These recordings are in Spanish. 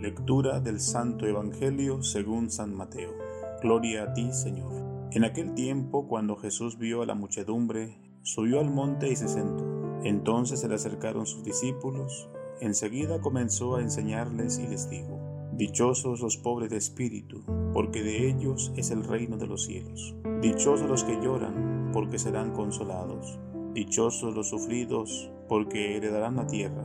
Lectura del Santo Evangelio según San Mateo. Gloria a ti, Señor. En aquel tiempo, cuando Jesús vio a la muchedumbre, subió al monte y se sentó. Entonces se le acercaron sus discípulos. Enseguida comenzó a enseñarles y les dijo, Dichosos los pobres de espíritu, porque de ellos es el reino de los cielos. Dichosos los que lloran, porque serán consolados. Dichosos los sufridos, porque heredarán la tierra.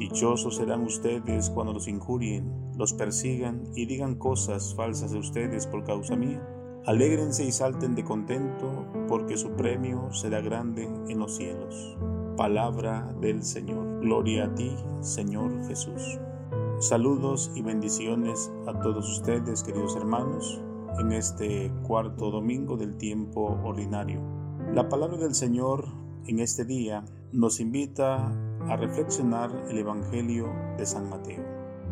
Dichosos serán ustedes cuando los injurien, los persigan y digan cosas falsas de ustedes por causa mía. Alégrense y salten de contento, porque su premio será grande en los cielos. Palabra del Señor. Gloria a ti, Señor Jesús. Saludos y bendiciones a todos ustedes, queridos hermanos, en este cuarto domingo del tiempo ordinario. La palabra del Señor en este día nos invita a reflexionar el Evangelio de San Mateo.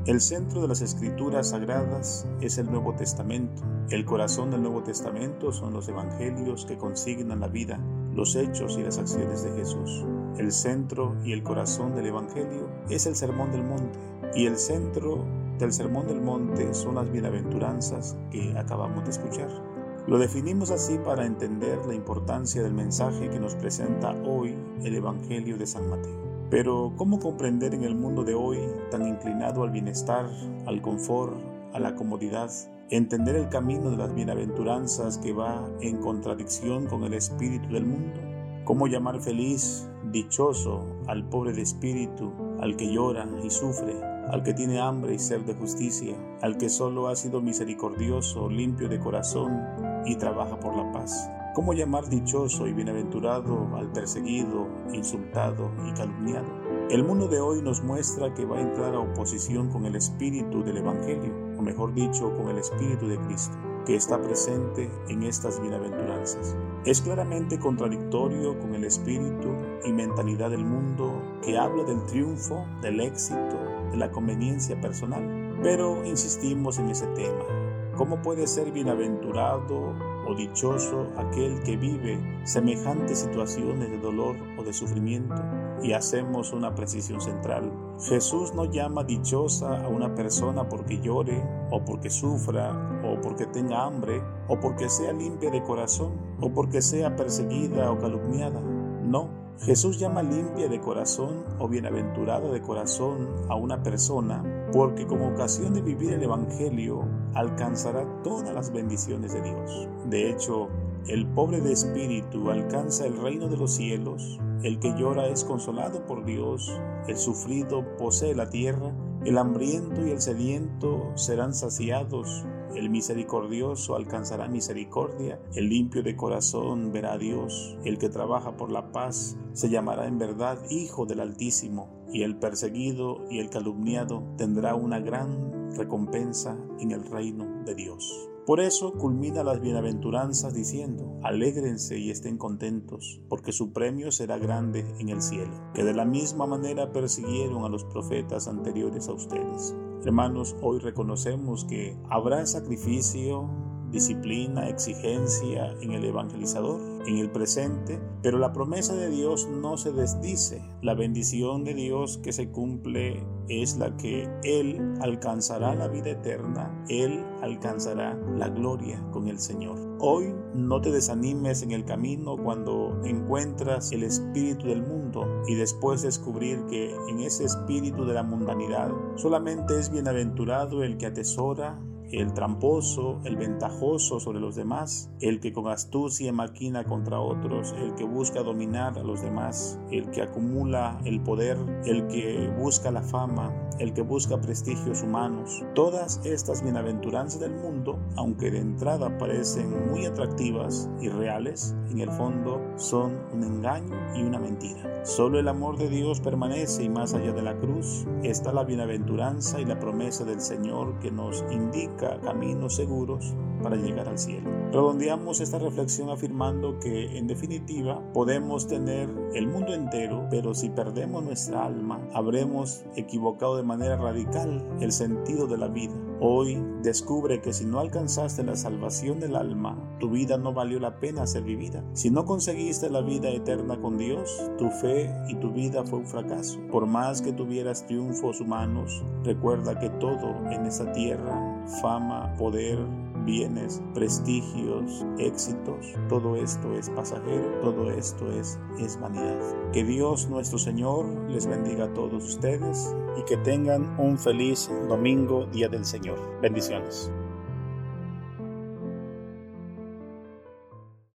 El centro de las escrituras sagradas es el Nuevo Testamento. El corazón del Nuevo Testamento son los Evangelios que consignan la vida, los hechos y las acciones de Jesús. El centro y el corazón del Evangelio es el Sermón del Monte. Y el centro del Sermón del Monte son las bienaventuranzas que acabamos de escuchar. Lo definimos así para entender la importancia del mensaje que nos presenta hoy el Evangelio de San Mateo. Pero ¿cómo comprender en el mundo de hoy, tan inclinado al bienestar, al confort, a la comodidad, entender el camino de las bienaventuranzas que va en contradicción con el espíritu del mundo? ¿Cómo llamar feliz, dichoso al pobre de espíritu, al que llora y sufre, al que tiene hambre y sed de justicia, al que solo ha sido misericordioso, limpio de corazón y trabaja por la paz? ¿Cómo llamar dichoso y bienaventurado al perseguido, insultado y calumniado? El mundo de hoy nos muestra que va a entrar a oposición con el espíritu del Evangelio, o mejor dicho, con el espíritu de Cristo, que está presente en estas bienaventuranzas. Es claramente contradictorio con el espíritu y mentalidad del mundo que habla del triunfo, del éxito, de la conveniencia personal. Pero insistimos en ese tema. ¿Cómo puede ser bienaventurado o dichoso aquel que vive semejantes situaciones de dolor o de sufrimiento. Y hacemos una precisión central. Jesús no llama dichosa a una persona porque llore o porque sufra o porque tenga hambre o porque sea limpia de corazón o porque sea perseguida o calumniada. No, Jesús llama limpia de corazón o bienaventurada de corazón a una persona porque como ocasión de vivir el Evangelio alcanzará todas las bendiciones de Dios. De hecho, el pobre de espíritu alcanza el reino de los cielos, el que llora es consolado por Dios, el sufrido posee la tierra, el hambriento y el sediento serán saciados, el misericordioso alcanzará misericordia, el limpio de corazón verá a Dios, el que trabaja por la paz se llamará en verdad Hijo del Altísimo, y el perseguido y el calumniado tendrá una gran recompensa en el reino de Dios. Por eso culmina las bienaventuranzas diciendo, alégrense y estén contentos, porque su premio será grande en el cielo, que de la misma manera persiguieron a los profetas anteriores a ustedes. Hermanos, hoy reconocemos que habrá sacrificio, disciplina, exigencia en el evangelizador, en el presente, pero la promesa de Dios no se desdice. La bendición de Dios que se cumple es la que Él alcanzará la vida eterna, Él alcanzará la gloria con el Señor. Hoy no te desanimes en el camino cuando encuentras el espíritu del mundo y después descubrir que en ese espíritu de la mundanidad solamente es bienaventurado el que atesora el tramposo, el ventajoso sobre los demás, el que con astucia maquina contra otros, el que busca dominar a los demás, el que acumula el poder, el que busca la fama, el que busca prestigios humanos. Todas estas bienaventuranzas del mundo, aunque de entrada parecen muy atractivas y reales, en el fondo son un engaño y una mentira. Solo el amor de Dios permanece y más allá de la cruz está la bienaventuranza y la promesa del Señor que nos indica caminos seguros para llegar al cielo. Redondeamos esta reflexión afirmando que en definitiva podemos tener el mundo entero, pero si perdemos nuestra alma, habremos equivocado de manera radical el sentido de la vida. Hoy descubre que si no alcanzaste la salvación del alma, tu vida no valió la pena ser vivida. Si no conseguiste la vida eterna con Dios, tu fe y tu vida fue un fracaso. Por más que tuvieras triunfos humanos, recuerda que todo en esta tierra, fama, poder, bienes, prestigios, éxitos, todo esto es pasajero, todo esto es, es vanidad. Que Dios nuestro Señor les bendiga a todos ustedes y que tengan un feliz domingo, Día del Señor. Bendiciones.